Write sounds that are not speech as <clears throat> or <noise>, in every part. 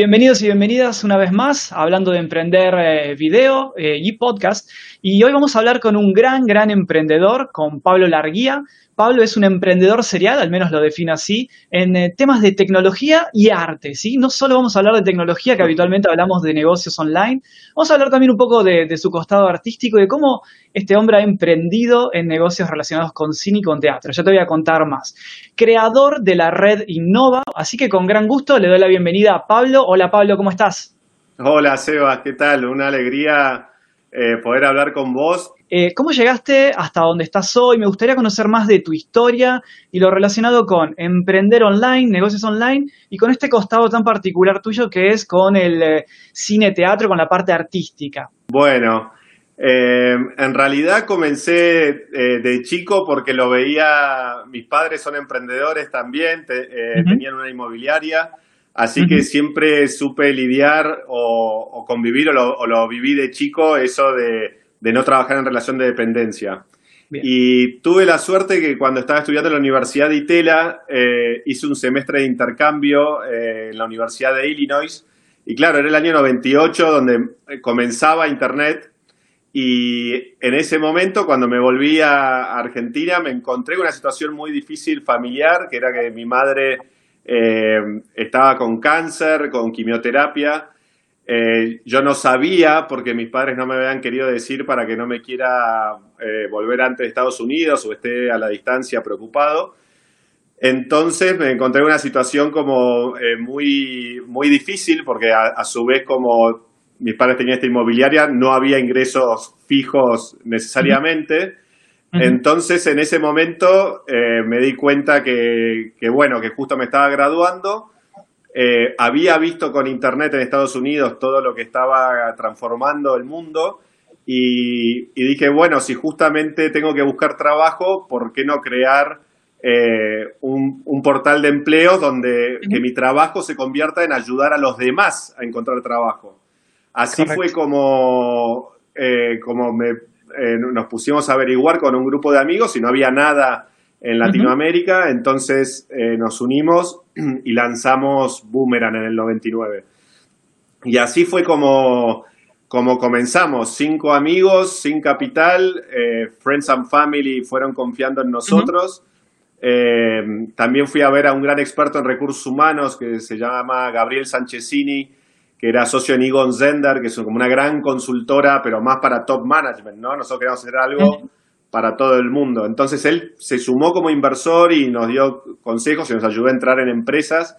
Bienvenidos y bienvenidas una vez más, hablando de emprender eh, video eh, y podcast. Y hoy vamos a hablar con un gran, gran emprendedor, con Pablo Larguía. Pablo es un emprendedor serial, al menos lo define así, en eh, temas de tecnología y arte, ¿sí? No solo vamos a hablar de tecnología, que habitualmente hablamos de negocios online, vamos a hablar también un poco de, su costado artístico y de cómo este hombre ha emprendido en negocios relacionados con cine y con teatro. Ya te voy a contar más. Creador de la red Innova, así que con gran gusto le doy la bienvenida a Pablo. Hola Pablo, ¿cómo estás? Hola Sebas, ¿qué tal? Una alegría eh, poder hablar con vos. Eh, ¿Cómo llegaste hasta donde estás hoy? Me gustaría conocer más de tu historia y lo relacionado con emprender online, negocios online y con este costado tan particular tuyo que es con el eh, cine-teatro, con la parte artística. Bueno, en realidad comencé de chico porque lo veía, mis padres son emprendedores también, tenían una inmobiliaria Así que siempre supe lidiar o, convivir, o lo, viví de chico, eso de, no trabajar en relación de dependencia. Y tuve la suerte que cuando estaba estudiando en la Universidad de Itela, eh, hice un semestre de intercambio eh, en la Universidad de Illinois. Y claro, era el año 98 donde eh, comenzaba Internet. Y en ese momento, cuando me volví a Argentina, me encontré con una situación muy difícil familiar, que era que mi madre eh, estaba con cáncer, con quimioterapia. Eh, yo no sabía, porque mis padres no me habían querido decir para que no me quiera eh, volver antes de Estados Unidos o esté a la distancia preocupado. Entonces me encontré en una situación como muy, muy difícil, porque a, su vez como mis padres tenían esta inmobiliaria, no había ingresos fijos necesariamente. Entonces, en ese momento eh, me di cuenta que, bueno, que justo me estaba graduando. Eh, había visto con Internet en Estados Unidos todo lo que estaba transformando el mundo y, dije, bueno, si justamente tengo que buscar trabajo, ¿por qué no crear eh, un, portal de empleos donde que mi trabajo se convierta en ayudar a los demás a encontrar trabajo? Así fue como, como me eh, nos pusimos a averiguar con un grupo de amigos y no había nada en Latinoamérica, entonces nos unimos <clears throat> y lanzamos Boomerang en el 99. Y así fue como, como comenzamos, cinco amigos, sin capital, eh, Friends and Family fueron confiando en nosotros. también fui a ver a un gran experto en recursos humanos que se llama Gabriel Sanchezini, que era socio en Egon Zender, que es como una gran consultora, pero más para top management, ¿no? Nosotros queríamos hacer algo para todo el mundo. Entonces él se sumó como inversor y nos dio consejos y nos ayudó a entrar en empresas.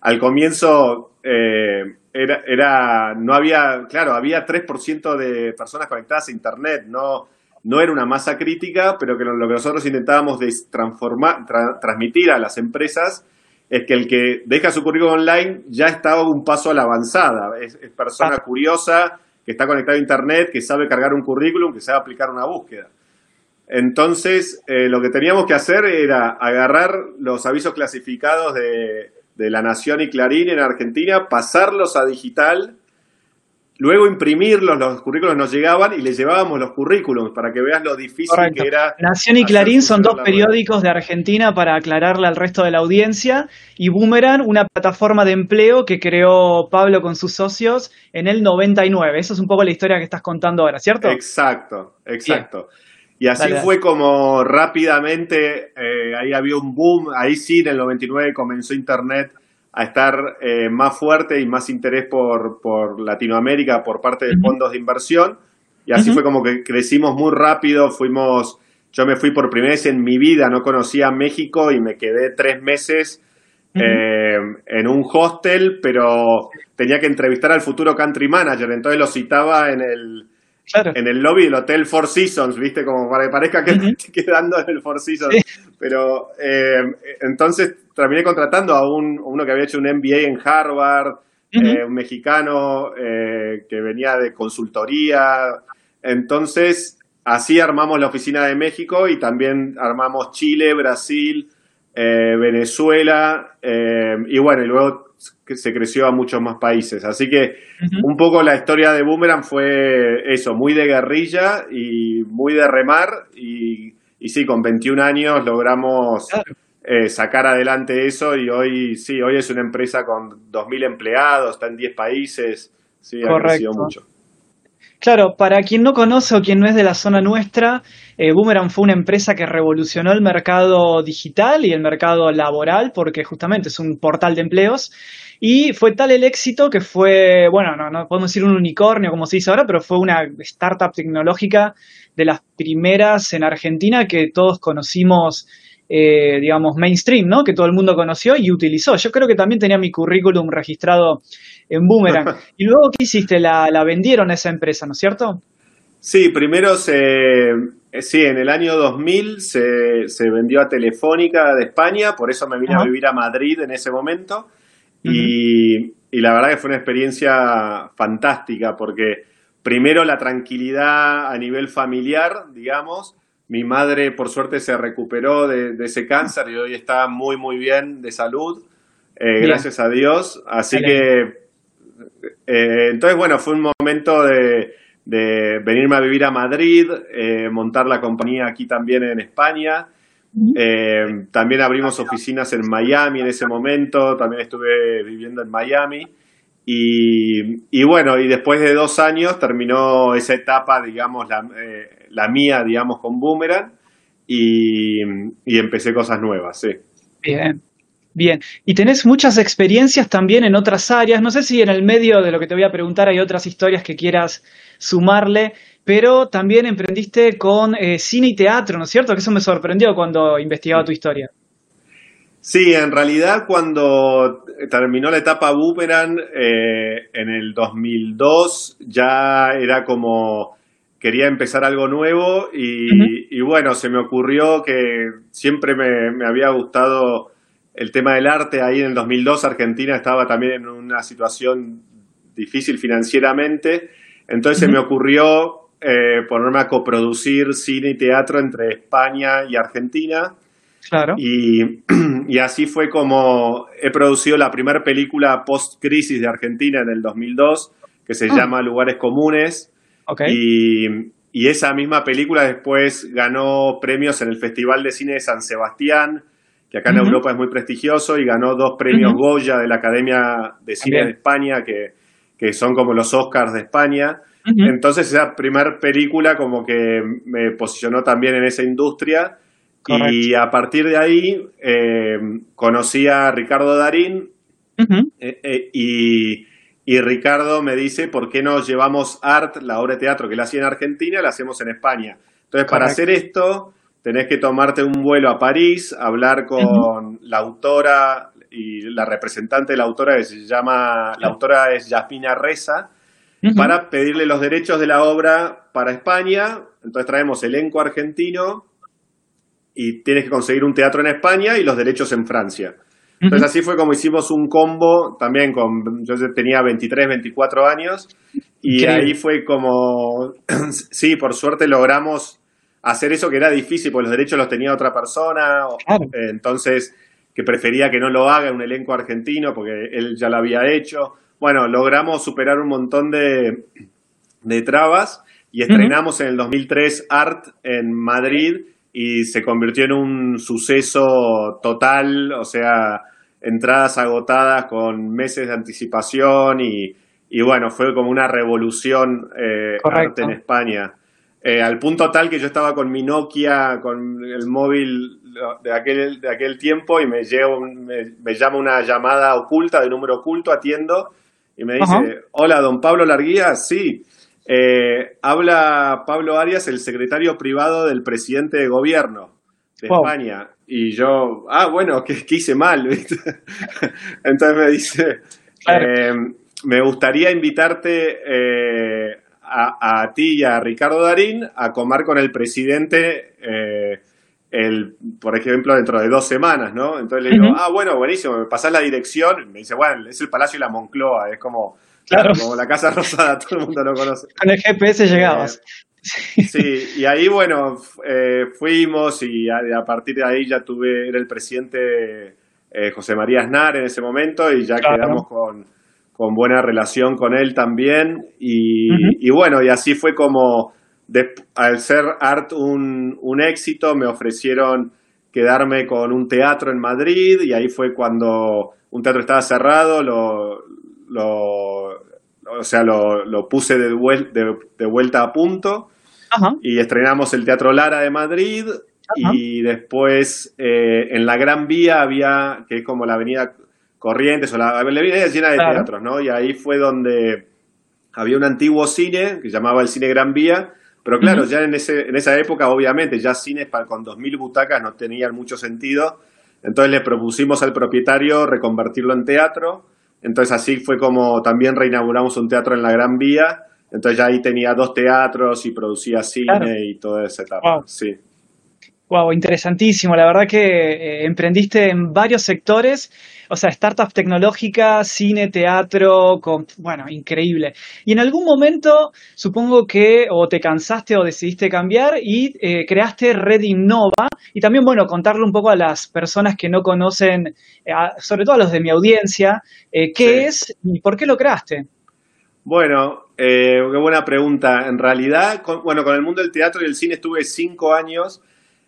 Al comienzo eh, era, era, no había, claro, había 3% de personas conectadas a Internet, no, no era una masa crítica, pero que lo, que nosotros intentábamos de transformar, transmitir a las empresas es que el que deja su currículum online ya está un paso a la avanzada. Es, persona ah. curiosa, que está conectada a Internet, que sabe cargar un currículum, que sabe aplicar una búsqueda. Entonces, eh, lo que teníamos que hacer era agarrar los avisos clasificados de, de La Nación y Clarín en Argentina, pasarlos a digital Luego imprimirlos, los currículos nos llegaban y les llevábamos los currículums para que veas lo difícil que era. Nación y Clarín son dos periódicos de Argentina para aclararle al resto de la audiencia y Boomerang, una plataforma de empleo que creó Pablo con sus socios en el 99. Eso es un poco la historia que estás contando ahora, ¿cierto? Exacto, exacto. Y así fue como rápidamente, eh, ahí había un boom, ahí sí, en el 99 comenzó Internet a estar eh, más fuerte y más interés por, por Latinoamérica por parte de fondos de inversión. Y así fue como que crecimos muy rápido, fuimos, yo me fui por primera vez en mi vida, no conocía México y me quedé tres meses eh, en un hostel, pero tenía que entrevistar al futuro country manager, entonces lo citaba en el, en el lobby del Hotel Four Seasons, ¿viste? Como para que parezca que <laughs> estoy quedando en el Four Seasons. Pero eh, entonces terminé contratando a un, uno que había hecho un MBA en Harvard, eh, un mexicano eh, que venía de consultoría. Entonces, así armamos la oficina de México y también armamos Chile, Brasil, Venezuela y bueno, y luego se creció a muchos más países. Así que un poco la historia de Boomerang fue eso, muy de guerrilla y muy de remar. Y, y sí, con 21 años logramos eh, sacar adelante eso y hoy sí, hoy es una empresa con 2.000 empleados, está en 10 países, sí, ha crecido mucho. Claro, para quien no conoce o quien no es de la zona nuestra, eh, Boomerang fue una empresa que revolucionó el mercado digital y el mercado laboral porque justamente es un portal de empleos y fue tal el éxito que fue, bueno, no, no podemos decir un unicornio como se dice ahora, pero fue una startup tecnológica de las primeras en Argentina que todos conocimos eh, digamos, mainstream, ¿no? Que todo el mundo conoció y utilizó. Yo creo que también tenía mi currículum registrado en Boomerang. <laughs> ¿Y luego qué hiciste? La, vendieron a esa empresa, ¿no es cierto? Sí, primero se, eh, sí, en el año 2000 se, se vendió a Telefónica de España, por eso me vine a vivir a Madrid en ese momento. y, y la verdad que fue una experiencia fantástica, porque primero la tranquilidad a nivel familiar, digamos, mi madre, por suerte, se recuperó de, ese cáncer y hoy está muy, muy bien de salud, eh, gracias a Dios. Así que, eh, entonces, bueno, fue un momento de, venirme a vivir a Madrid, eh, montar la compañía aquí también en España. también abrimos oficinas en Miami en ese momento, también estuve viviendo en Miami. Y, bueno, y después de dos años terminó esa etapa, digamos, la, eh, la mía, digamos, con Boomerang y, empecé cosas nuevas, sí. Bien, bien. Y tenés muchas experiencias también en otras áreas. No sé si en el medio de lo que te voy a preguntar hay otras historias que quieras sumarle, pero también emprendiste con eh, cine y teatro, ¿no es cierto? Que eso me sorprendió cuando investigaba tu historia. Sí, en realidad cuando terminó la etapa Boomerang eh, en el 2002 ya era como quería empezar algo nuevo y, bueno, se me ocurrió que siempre me, había gustado el tema del arte. Ahí en el 2002 Argentina estaba también en una situación difícil financieramente, entonces se me ocurrió eh, ponerme a coproducir cine y teatro entre España y Argentina Claro. Y, <clears throat> así fue como he producido la primera película post-crisis de Argentina en el 2002, que se ah. llama Lugares Comunes. Y, esa misma película después ganó premios en el Festival de Cine de San Sebastián, que acá en Europa es muy prestigioso, y ganó dos premios Goya de la Academia de Cine de España, que, que, son como los Oscars de España. Entonces esa primera película como que me posicionó también en esa industria. Y a partir de ahí eh, conocí a Ricardo Darín eh, eh, y, Ricardo me dice, ¿por qué no llevamos art, la obra de teatro que él hacía en Argentina, la hacemos en España? Entonces, para hacer esto, tenés que tomarte un vuelo a París, hablar con la autora y la representante de la autora que se llama, la autora es Yasmina Reza, para pedirle los derechos de la obra para España. Entonces traemos elenco argentino, y tienes que conseguir un teatro en España y los derechos en Francia. Entonces así fue como hicimos un combo también con, yo tenía 23, 24 años y ahí fue como, <clears throat> sí, por suerte logramos hacer eso que era difícil porque los derechos los tenía otra persona, entonces que prefería que no lo haga un elenco argentino porque él ya lo había hecho. Bueno, logramos superar un montón de, de trabas y estrenamos en el 2003 Art en Madrid y se convirtió en un suceso total, o sea, entradas agotadas con meses de anticipación y, y bueno, fue como una revolución eh, arte en España. Eh, al punto tal que yo estaba con mi Nokia, con el móvil de aquel, de aquel tiempo y me, me, llama una llamada oculta, de número oculto, atiendo y me dice, hola, don Pablo Larguía, sí. Eh, habla Pablo Arias, el secretario privado del presidente de gobierno de España. Y yo, ah, bueno, ¿qué, hice mal? <laughs> Entonces me dice, eh, me gustaría invitarte eh, a, ti y a Ricardo Darín a comer con el presidente, el, por ejemplo, dentro de dos semanas, ¿no? Entonces le digo, ah, bueno, buenísimo, me pasás la dirección. Me dice, bueno, es el Palacio de la Moncloa, es como Claro. Como la Casa Rosada, <laughs> todo el mundo lo conoce. Con el GPS llegabas. Eh, sí, y ahí, bueno, eh, fuimos y a, partir de ahí ya tuve, era el presidente eh, José María Aznar en ese momento y ya quedamos con, buena relación con él también. Y, bueno, y así fue como, al ser Art un, un éxito, me ofrecieron quedarme con un teatro en Madrid y ahí fue cuando un teatro estaba cerrado, lo, o sea, lo, puse de, de, vuelta a punto. Y estrenamos el Teatro Lara de Madrid y después eh, en la Gran Vía había, que es como la avenida Corrientes o la, avenida llena de teatros, ¿no? Y ahí fue donde había un antiguo cine que llamaba el Cine Gran Vía, pero claro, ya en, ese, en esa época obviamente ya cines para, con 2.000 butacas no tenían mucho sentido, entonces le propusimos al propietario reconvertirlo en teatro, entonces así fue como también reinauguramos un teatro en la Gran Vía, entonces ya ahí tenía dos teatros y producía cine y toda esa etapa, sí. Wow, interesantísimo. La verdad que eh, emprendiste en varios sectores, o sea, startups tecnológicas, cine, teatro, con, bueno, increíble. Y en algún momento, supongo que o te cansaste o decidiste cambiar y eh, creaste Red Innova. Y también, bueno, contarle un poco a las personas que no conocen, eh, sobre todo a los de mi audiencia, qué es y por qué lo creaste. Bueno, qué buena pregunta. En realidad, bueno, con el mundo del teatro y el cine estuve cinco años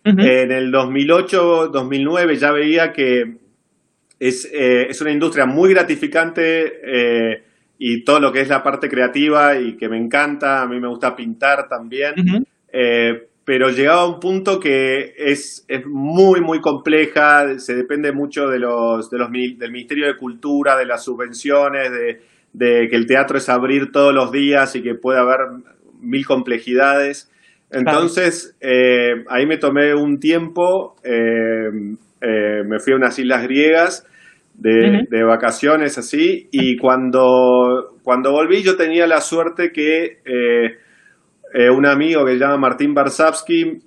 en el 2008, 2009 ya veía que es, eh, es una industria muy gratificante eh, y todo lo que es la parte creativa y que me encanta, a mí me gusta pintar también, eh, pero llegaba a un punto que es, es, muy, muy compleja, se depende mucho de los, de los, del Ministerio de Cultura, de las subvenciones, de, de que el teatro es abrir todos los días y que puede haber mil complejidades. Entonces, eh, ahí me tomé un tiempo, eh, eh, me fui a unas islas griegas de, vacaciones así, y cuando, cuando volví yo tenía la suerte que un amigo que se llama Martín Barsavsky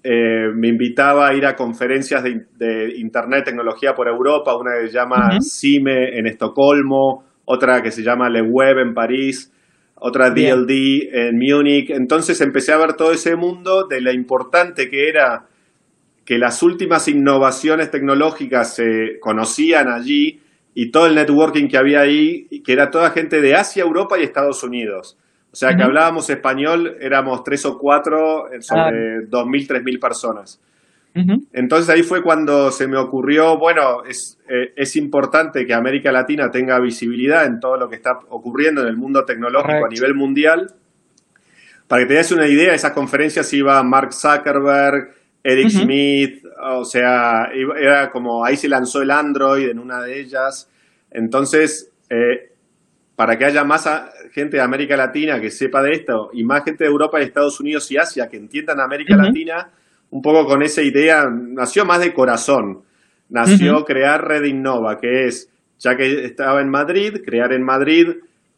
me invitaba a ir a conferencias de, Internet, tecnología por Europa, una que se llama CIME en Estocolmo, otra que se llama Le Web en París otra DLD en Múnich. Entonces empecé a ver todo ese mundo de lo importante que era que las últimas innovaciones tecnológicas se conocían allí y todo el networking que había ahí, que era toda gente de Asia, Europa y Estados Unidos. O sea, que hablábamos español, éramos tres o cuatro sobre dos mil, tres mil personas. Entonces ahí fue cuando se me ocurrió, bueno, es, eh, es, importante que América Latina tenga visibilidad en todo lo que está ocurriendo en el mundo tecnológico a nivel mundial. Para que te des una idea, esas conferencias iba Mark Zuckerberg, Eric Smith, o sea, era como ahí se lanzó el Android en una de ellas. Entonces, eh, para que haya más gente de América Latina que sepa de esto y más gente de Europa, Estados Unidos y Asia que entiendan América Latina, un poco con esa idea, nació más de corazón, nació crear Red Innova, que es, ya que estaba en Madrid, crear en Madrid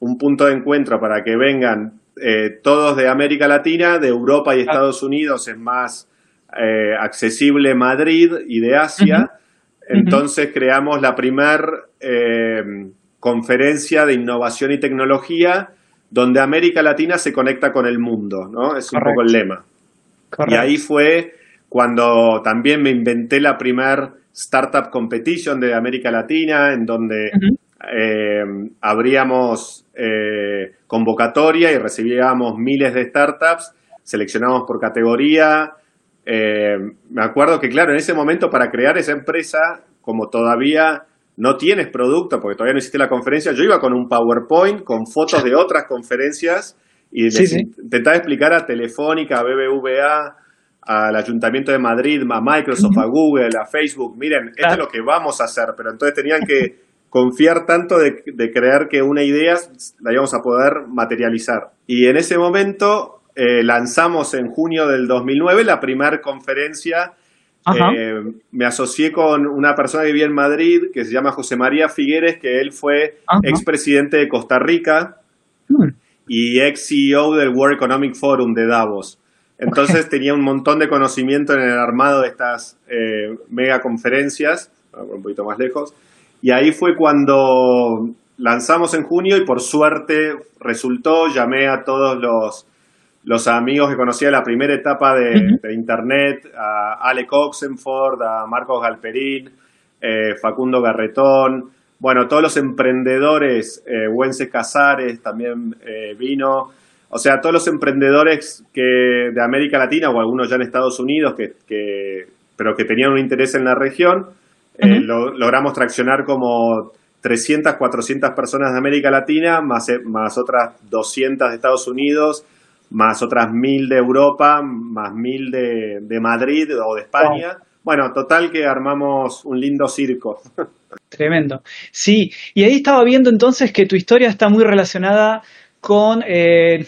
un punto de encuentro para que vengan eh, todos de América Latina, de Europa y Estados Unidos es más eh, accesible Madrid y de Asia. Entonces creamos la primer eh, conferencia de innovación y tecnología donde América Latina se conecta con el mundo, ¿no? Es un poco el lema. Y ahí fue cuando también me inventé la primer Startup Competition de América Latina, en donde eh, abríamos eh, convocatoria y recibíamos miles de startups, seleccionamos por categoría. Eh, me acuerdo que, claro, en ese momento para crear esa empresa, como todavía no tienes producto, porque todavía no existe la conferencia, yo iba con un PowerPoint, con fotos de otras conferencias y intentaba explicar a Telefónica, a BBVA, al Ayuntamiento de Madrid, a Microsoft, a Google, a Facebook, miren, esto es lo que vamos a hacer, pero entonces tenían que confiar tanto de, creer que una idea la íbamos a poder materializar. Y en ese momento eh, lanzamos en junio del 2009 la primera conferencia. Eh, me asocié con una persona que vivía en Madrid, que se llama José María Figueres, que él fue expresidente de Costa Rica mm. y ex CEO del World Economic Forum de Davos. Entonces tenía un montón de conocimiento en el armado de estas eh, mega conferencias, un poquito más lejos, y ahí fue cuando lanzamos en junio y por suerte resultó, llamé a todos los, los amigos que conocía de la primera etapa de, Internet, a Alec Oxenford, a Marcos Galperín, eh, Facundo Garretón, bueno, todos los emprendedores, eh, Wences Casares también eh, vino, o sea, todos los emprendedores que de América Latina o algunos ya en Estados Unidos que, pero que tenían un interés en la región. Eh, logramos traccionar como 300, 400 personas de América Latina, más, eh, más otras 200 de Estados Unidos, más otras 1000 de Europa, más 1000 de, de Madrid o de España. Bueno, total que armamos un lindo circo. <laughs> Tremendo. Sí, y ahí estaba viendo entonces que tu historia está muy relacionada con eh,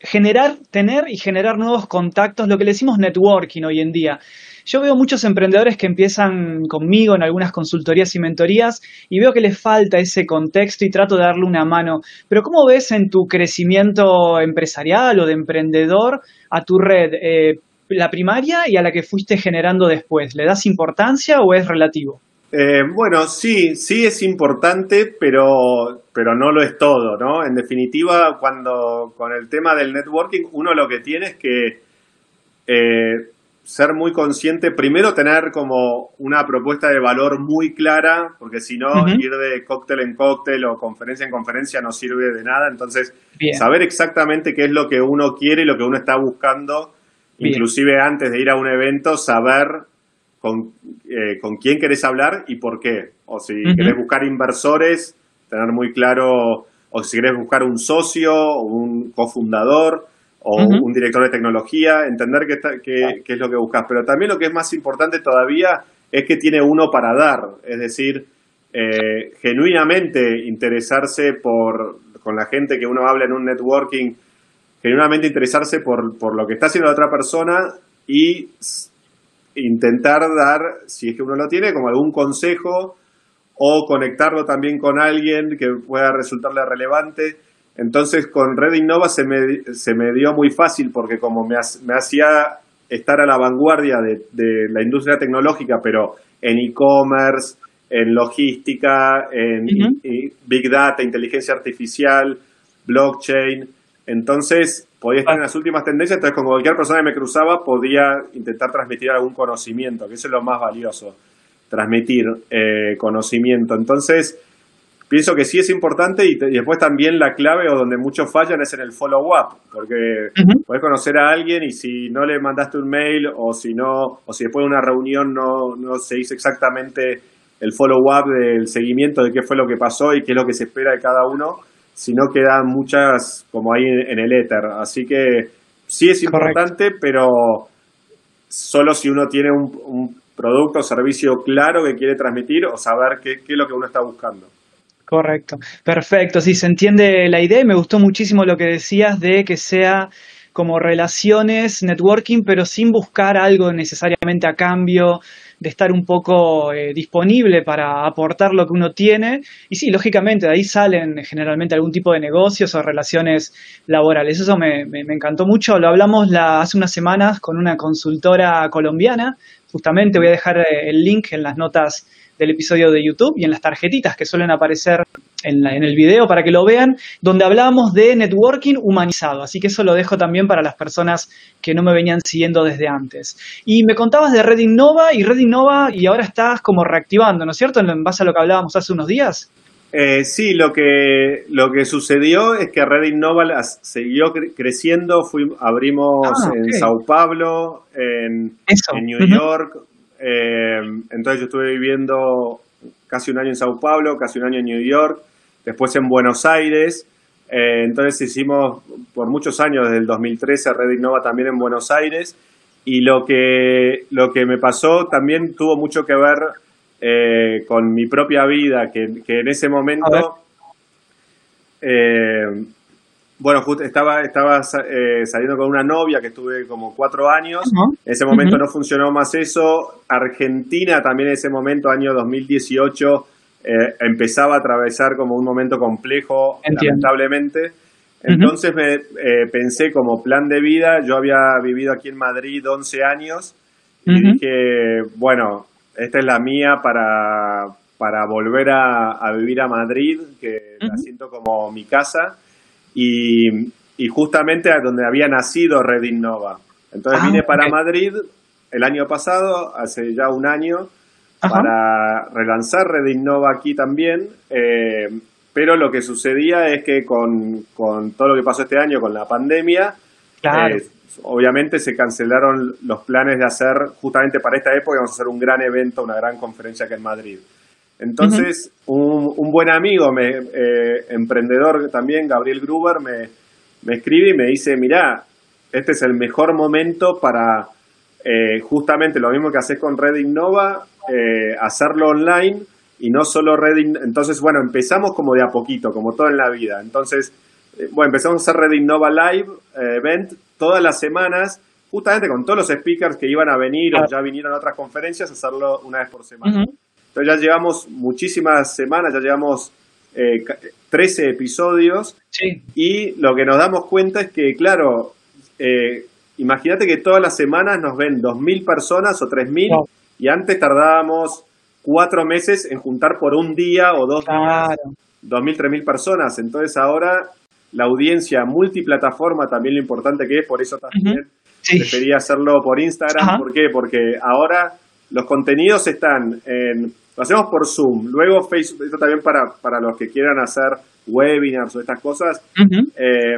generar, tener y generar nuevos contactos, lo que le decimos networking hoy en día. Yo veo muchos emprendedores que empiezan conmigo en algunas consultorías y mentorías y veo que les falta ese contexto y trato de darle una mano. Pero ¿cómo ves en tu crecimiento empresarial o de emprendedor a tu red? Eh, la primaria y a la que fuiste generando después. ¿Le das importancia o es relativo? Eh, bueno, sí, sí es importante, pero, pero no lo es todo, ¿no? En definitiva, cuando con el tema del networking, uno lo que tiene es que eh, ser muy consciente, primero tener como una propuesta de valor muy clara, porque si no, ir de cóctel en cóctel o conferencia en conferencia no sirve de nada. Entonces, saber exactamente qué es lo que uno quiere y lo que uno está buscando, inclusive antes de ir a un evento, saber con, eh, con quién querés hablar y por qué. O si querés buscar inversores, tener muy claro, o si querés buscar un socio o un cofundador o un director de tecnología, entender qué, qué, es lo que buscas. Pero también lo que es más importante todavía es que tiene uno para dar, es decir, eh, genuinamente interesarse por, con la gente que uno habla en un networking, genuinamente interesarse por, por lo que está haciendo la otra persona y intentar dar, si es que uno lo tiene, como algún consejo o conectarlo también con alguien que pueda resultarle relevante. Entonces con Red Innova se me, se me dio muy fácil porque como me, me hacía estar a la vanguardia de, la industria tecnológica, pero en e-commerce, en logística, en big data, inteligencia artificial, blockchain. Entonces, podía estar en las últimas tendencias, entonces con cualquier persona que me cruzaba podía intentar transmitir algún conocimiento, que eso es lo más valioso, transmitir eh, conocimiento. Entonces, pienso que sí es importante y, después también la clave o donde muchos fallan es en el follow-up, porque puedes conocer a alguien y si no le mandaste un mail o si no, o si después de una reunión no, no se hizo exactamente el follow-up del seguimiento de qué fue lo que pasó y qué es lo que se espera de cada uno, sino quedan muchas como ahí en, el éter. Así que sí es importante, pero solo si uno tiene un, producto o servicio claro que quiere transmitir o saber qué, qué es lo que uno está buscando. Correcto, perfecto, sí, se entiende la idea y me gustó muchísimo lo que decías de que sea como relaciones, networking, pero sin buscar algo necesariamente a cambio, de estar un poco eh, disponible para aportar lo que uno tiene. Y sí, lógicamente, de ahí salen generalmente algún tipo de negocios o relaciones laborales. Eso me, me, encantó mucho. Lo hablamos la, hace unas semanas con una consultora colombiana. Justamente voy a dejar eh, el link en las notas del episodio de YouTube y en las tarjetitas que suelen aparecer en, el video para que lo vean, donde hablábamos de networking humanizado. Así que eso lo dejo también para las personas que no me venían siguiendo desde antes. Y me contabas de Red Innova y Red Innova y ahora estás como reactivando, ¿no es cierto? En base a lo que hablábamos hace unos días. Eh, sí, lo que, lo que sucedió es que Red Innova siguió creciendo, abrimos ah, en Sao Paulo, en, en New York, eh, entonces yo estuve viviendo casi un año en Sao Paulo, casi un año en New York, después en Buenos Aires. Eh, entonces hicimos por muchos años, desde el 2013, Red Innova también en Buenos Aires. Y lo que, lo que me pasó también tuvo mucho que ver eh, con mi propia vida, que, en ese momento bueno, estaba, estaba eh, saliendo con una novia que estuve como cuatro años. En ese momento no funcionó más eso. Argentina también en ese momento, año 2018, eh, empezaba a atravesar como un momento complejo, lamentablemente. Entonces me eh, pensé como plan de vida, yo había vivido aquí en Madrid 11 años y dije, bueno, esta es la mía para, para volver a, a vivir a Madrid, que la siento como mi casa y, justamente a donde había nacido Red Innova. Entonces ah, vine para Madrid el año pasado, hace ya un año, para relanzar Red Innova aquí también. Eh, pero lo que sucedía es que con, todo lo que pasó este año con la pandemia, Claro. Eh, obviamente se cancelaron los planes de hacer, justamente para esta época, vamos a hacer un gran evento, una gran conferencia aquí en Madrid. Entonces, un, buen amigo, me, eh, emprendedor también, Gabriel Gruber, me, me escribe y me dice, mirá, este es el mejor momento para eh, justamente lo mismo que haces con Red Innova, eh, hacerlo online y no solo Red Entonces, bueno, empezamos como de a poquito, como todo en la vida. Entonces, eh, bueno, empezamos a hacer Red Innova Live Event todas las semanas, justamente con todos los speakers que iban a venir o ya vinieron a otras conferencias, hacerlo una vez por semana. Entonces ya llevamos muchísimas semanas, ya llevamos 13 episodios y lo que nos damos cuenta es que, claro, eh, imagínate que todas las semanas nos ven 2.000 personas o 3.000 y antes tardábamos cuatro meses en juntar por un día o dos días 2.000, 3.000 personas. Entonces ahora la audiencia multiplataforma también lo importante que es, por eso también prefería hacerlo por Instagram. ¿Por qué? Porque ahora los contenidos están en... Lo hacemos por Zoom, luego Facebook, esto también para, para los que quieran hacer webinars o estas cosas, eh,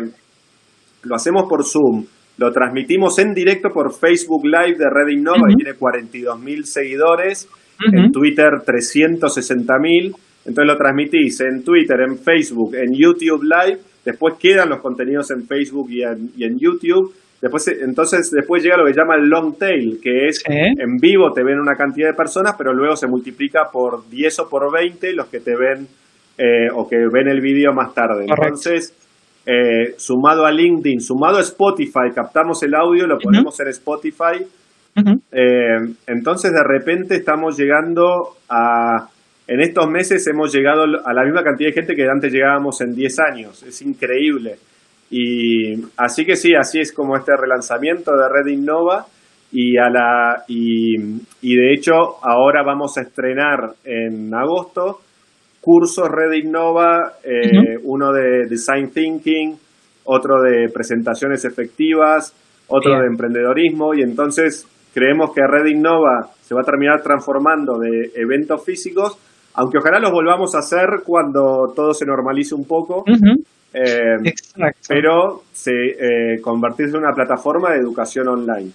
lo hacemos por Zoom, lo transmitimos en directo por Facebook Live de Red Innova, y tiene 42 mil seguidores, en Twitter 360 mil. Entonces lo transmitís en Twitter, en Facebook, en YouTube Live, después quedan los contenidos en Facebook y en, YouTube. Después, entonces después llega lo que llama el long tail, que es en vivo te ven una cantidad de personas, pero luego se multiplica por 10 o por 20 los que te ven eh, o que ven el vídeo más tarde. Entonces, eh, sumado a LinkedIn, sumado a Spotify, captamos el audio, lo ponemos en Spotify. Eh, entonces de repente estamos llegando a, en estos meses hemos llegado a la misma cantidad de gente que antes llegábamos en 10 años. Es increíble. Y así que sí, así es como este relanzamiento de Red Innova. Y, a la, y, y de hecho ahora vamos a estrenar en agosto cursos Red Innova, eh, uno de Design Thinking, otro de presentaciones efectivas, otro de emprendedorismo y entonces creemos que Red Innova se va a terminar transformando de eventos físicos, aunque ojalá los volvamos a hacer cuando todo se normalice un poco, eh, pero se eh, convertirse en una plataforma de educación online.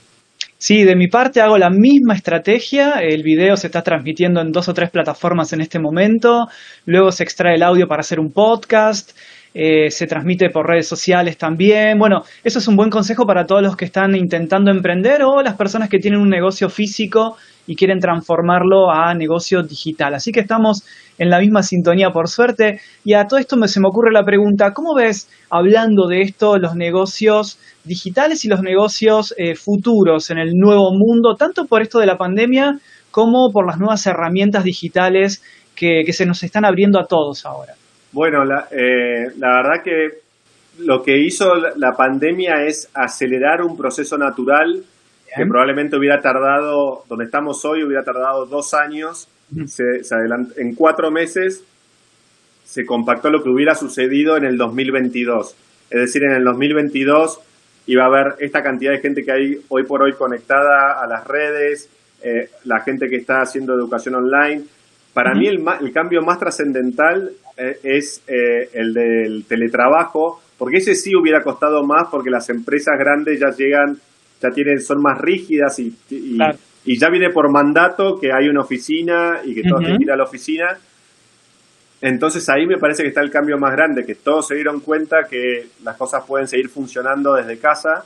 Sí, de mi parte hago la misma estrategia. El video se está transmitiendo en dos o tres plataformas en este momento. Luego se extrae el audio para hacer un podcast. Eh, se transmite por redes sociales también. Bueno, eso es un buen consejo para todos los que están intentando emprender o las personas que tienen un negocio físico y quieren transformarlo a negocio digital. Así que estamos en la misma sintonía por suerte. Y a todo esto me, se me ocurre la pregunta, ¿cómo ves, hablando de esto, los negocios digitales y los negocios eh, futuros en el nuevo mundo, tanto por esto de la pandemia como por las nuevas herramientas digitales que, se nos están abriendo a todos ahora? Bueno, la, eh, la verdad que lo que hizo la pandemia es acelerar un proceso natural que probablemente hubiera tardado, donde estamos hoy, hubiera tardado dos años, se, en cuatro meses se compactó lo que hubiera sucedido en el 2022. Es decir, en el 2022 iba a haber esta cantidad de gente que hay hoy por hoy conectada a las redes, eh, la gente que está haciendo educación online. Para mí el, el, cambio más trascendental eh, es eh, el del teletrabajo, porque ese sí hubiera costado más porque las empresas grandes ya llegan ya tienen, son más rígidas y, y, ya viene por mandato que hay una oficina y que todos tienen que ir a la oficina. Entonces ahí me parece que está el cambio más grande, que todos se dieron cuenta que las cosas pueden seguir funcionando desde casa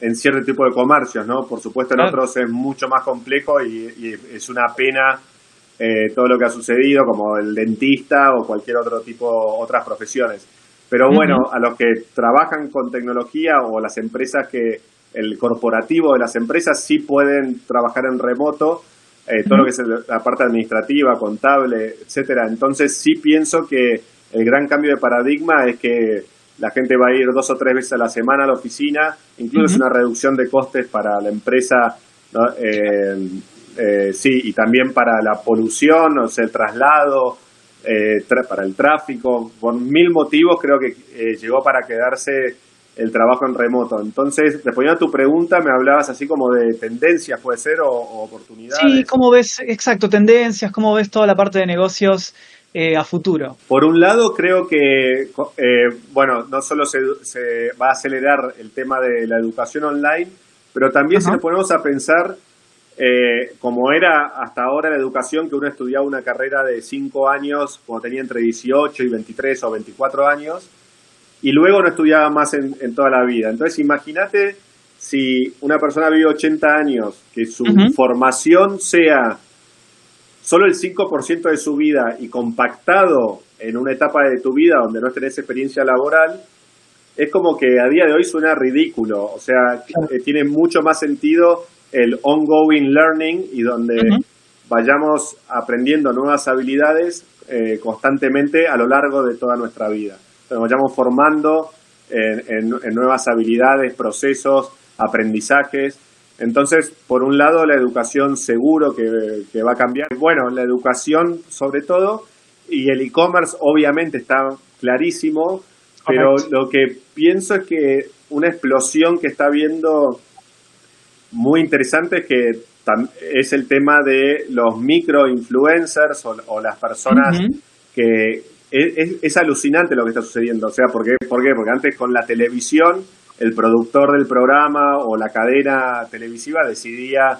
en cierto tipo de comercios, ¿no? Por supuesto en otros es mucho más complejo y, es una pena eh, todo lo que ha sucedido, como el dentista o cualquier otro tipo, otras profesiones. Pero bueno, a los que trabajan con tecnología o las empresas que, el corporativo de las empresas sí pueden trabajar en remoto, eh, todo lo que es la parte administrativa, contable, etcétera. Entonces sí pienso que el gran cambio de paradigma es que la gente va a ir dos o tres veces a la semana a la oficina, incluso es una reducción de costes para la empresa, eh, eh, sí, y también para la polución, o sea, el traslado, para el tráfico, por mil motivos creo que llegó para quedarse el trabajo en remoto. Entonces, respondiendo a tu pregunta, me hablabas así como de tendencias, puede ser, o, oportunidades. Sí, ¿cómo ves, exacto, tendencias, cómo ves toda la parte de negocios eh, a futuro? Por un lado, creo que, eh, bueno, no solo se, va a acelerar el tema de la educación online, pero también si nos ponemos a pensar, eh, como era hasta ahora la educación, que uno estudiaba una carrera de 5 años cuando tenía entre 18 y 23 o 24 años, y luego no estudiaba más en, toda la vida. Entonces, imagínate si una persona vive 80 años, que su formación sea solo el 5% de su vida y compactado en una etapa de tu vida donde no tenés experiencia laboral, es como que a día de hoy suena ridículo. O sea, eh, tiene mucho más sentido el ongoing learning y donde vayamos aprendiendo nuevas habilidades eh, constantemente a lo largo de toda nuestra vida. Nos vayamos formando en, nuevas habilidades, procesos, aprendizajes. Entonces, por un lado, la educación seguro que, va a cambiar. Bueno, la educación sobre todo, y el e-commerce obviamente está clarísimo, pero lo que pienso es que una explosión que está viendo muy interesante es que es el tema de los micro influencers o, las personas que es, alucinante lo que está sucediendo. O sea, ¿por qué? ¿por qué? Porque antes con la televisión, el productor del programa o la cadena televisiva decidía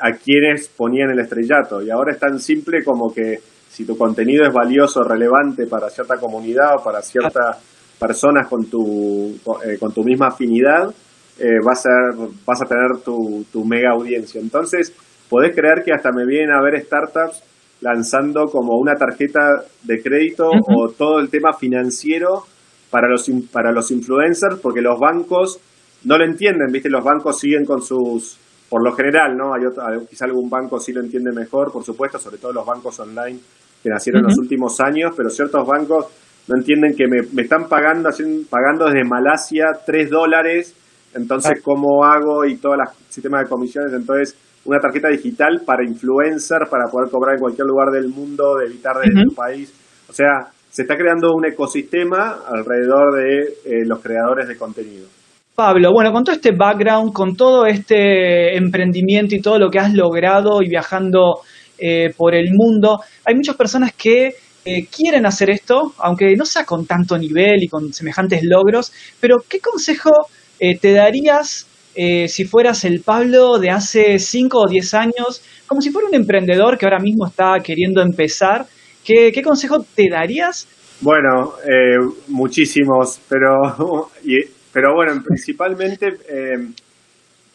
a quiénes ponían el estrellato. Y ahora es tan simple como que si tu contenido es valioso, relevante para cierta comunidad o para ciertas personas con tu, eh, con tu misma afinidad, eh, vas, a, vas a tener tu, tu mega audiencia. Entonces, podés creer que hasta me vienen a ver startups lanzando como una tarjeta de crédito o todo el tema financiero para los, para los influencers, porque los bancos no lo entienden, ¿viste? Los bancos siguen con sus, por lo general, ¿no? Hay quizá algún banco sí lo entiende mejor, por supuesto, sobre todo los bancos online que nacieron en los últimos años, pero ciertos bancos no entienden que me, me están pagando, pagando desde Malasia 3 dólares entonces, ¿cómo hago? Y todo el sistema de comisiones. Entonces, una tarjeta digital para influencer, para poder cobrar en cualquier lugar del mundo, de evitar desde tu país. O sea, se está creando un ecosistema alrededor de eh, los creadores de contenido. Pablo, bueno, con todo este background, con todo este emprendimiento y todo lo que has logrado y viajando eh, por el mundo, hay muchas personas que eh, quieren hacer esto, aunque no sea con tanto nivel y con semejantes logros, pero ¿qué consejo te darías eh, si fueras el Pablo de hace 5 o 10 años, como si fuera un emprendedor que ahora mismo está queriendo empezar? ¿Qué, consejo te darías? Bueno, eh, muchísimos, pero, <laughs> pero bueno, principalmente,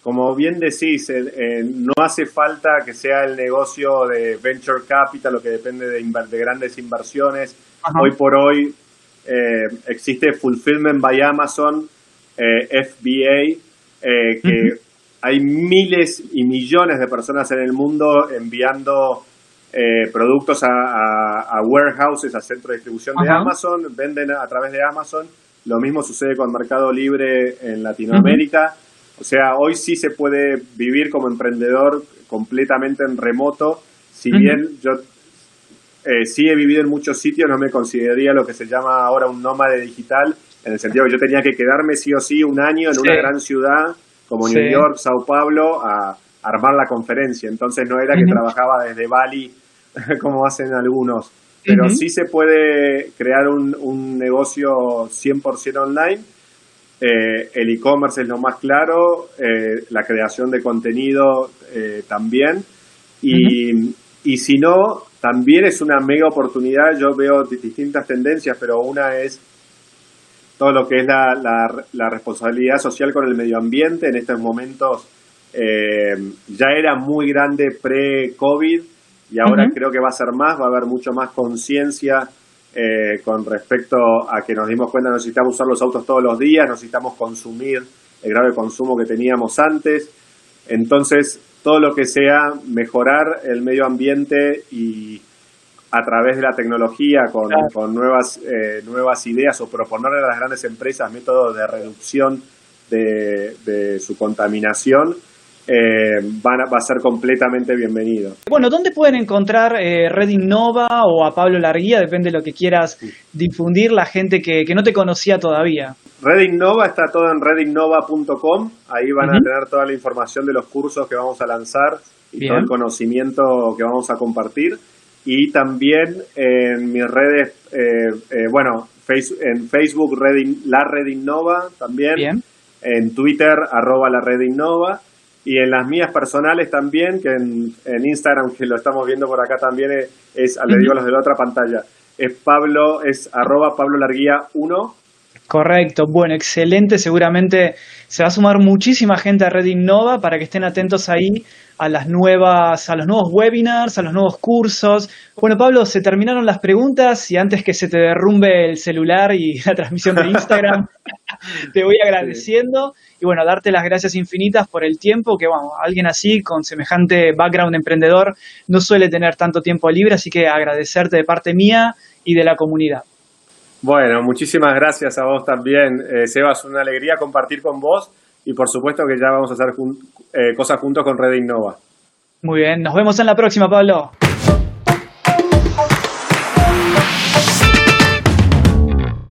como bien decís, no hace falta que sea el negocio de venture capital, lo que depende de, de grandes inversiones. Hoy por hoy existe Fulfillment by Amazon, eh, FBA, eh, que hay miles y millones de personas en el mundo enviando eh, productos a, warehouses, a centros de distribución de Amazon, venden a través de Amazon. Lo mismo sucede con Mercado Libre en Latinoamérica. O sea, hoy sí se puede vivir como emprendedor completamente en remoto. Si bien yo sí he vivido en muchos sitios, no me consideraría lo que se llama ahora un nómade digital, en el sentido que yo tenía que quedarme sí o sí un año en una gran ciudad como New York, Sao Paulo, a armar la conferencia. Entonces no era que trabajaba desde Bali <laughs> como hacen algunos, pero sí se puede crear un, un negocio 100% online. Eh, el e-commerce es lo más claro, eh, la creación de contenido eh, también. Y, y si no, también es una mega oportunidad. Yo veo distintas tendencias, pero una es todo lo que es la, la, responsabilidad social con el medio ambiente en estos momentos eh, ya era muy grande pre-COVID y ahora creo que va a ser más, va a haber mucho más conciencia eh, con respecto a que nos dimos cuenta que necesitamos usar los autos todos los días, necesitamos consumir el grave consumo que teníamos antes. Entonces, todo lo que sea mejorar el medio ambiente y a través de la tecnología, con, con nuevas, eh, nuevas ideas o proponerle a las grandes empresas métodos de reducción de, de su contaminación, eh, van a, va a ser completamente bienvenido. Bueno, ¿dónde pueden encontrar eh, Red Innova o a Pablo Larguía? Depende de lo que quieras difundir, la gente que, que no te conocía todavía. Red Innova está todo en redinnova.com, ahí van a tener toda la información de los cursos que vamos a lanzar y todo el conocimiento que vamos a compartir. Y también en mis redes, eh, eh, bueno, en Facebook red, la red innova también, en Twitter arroba la red innova y en las mías personales también, que en, Instagram, que lo estamos viendo por acá también, es, le digo los de la otra pantalla, es Pablo, es arroba Pablo Larguía 1 Correcto, bueno, excelente. Seguramente se va a sumar muchísima gente a Red Innova para que estén atentos ahí a las nuevas, a los nuevos webinars, a los nuevos cursos. Bueno, Pablo, se terminaron las preguntas y antes que se te derrumbe el celular y <laughs> la transmisión de Instagram, <laughs> te voy agradeciendo y bueno, darte las gracias infinitas por el tiempo que, bueno, alguien así con semejante background emprendedor no suele tener tanto tiempo libre, así que agradecerte de parte mía y de la comunidad. Bueno, muchísimas gracias a vos también, eh, Sebas. Una alegría compartir con vos y por supuesto que ya vamos a hacer eh, cosas juntos con Red Innova. Muy bien, nos vemos en la próxima, Pablo.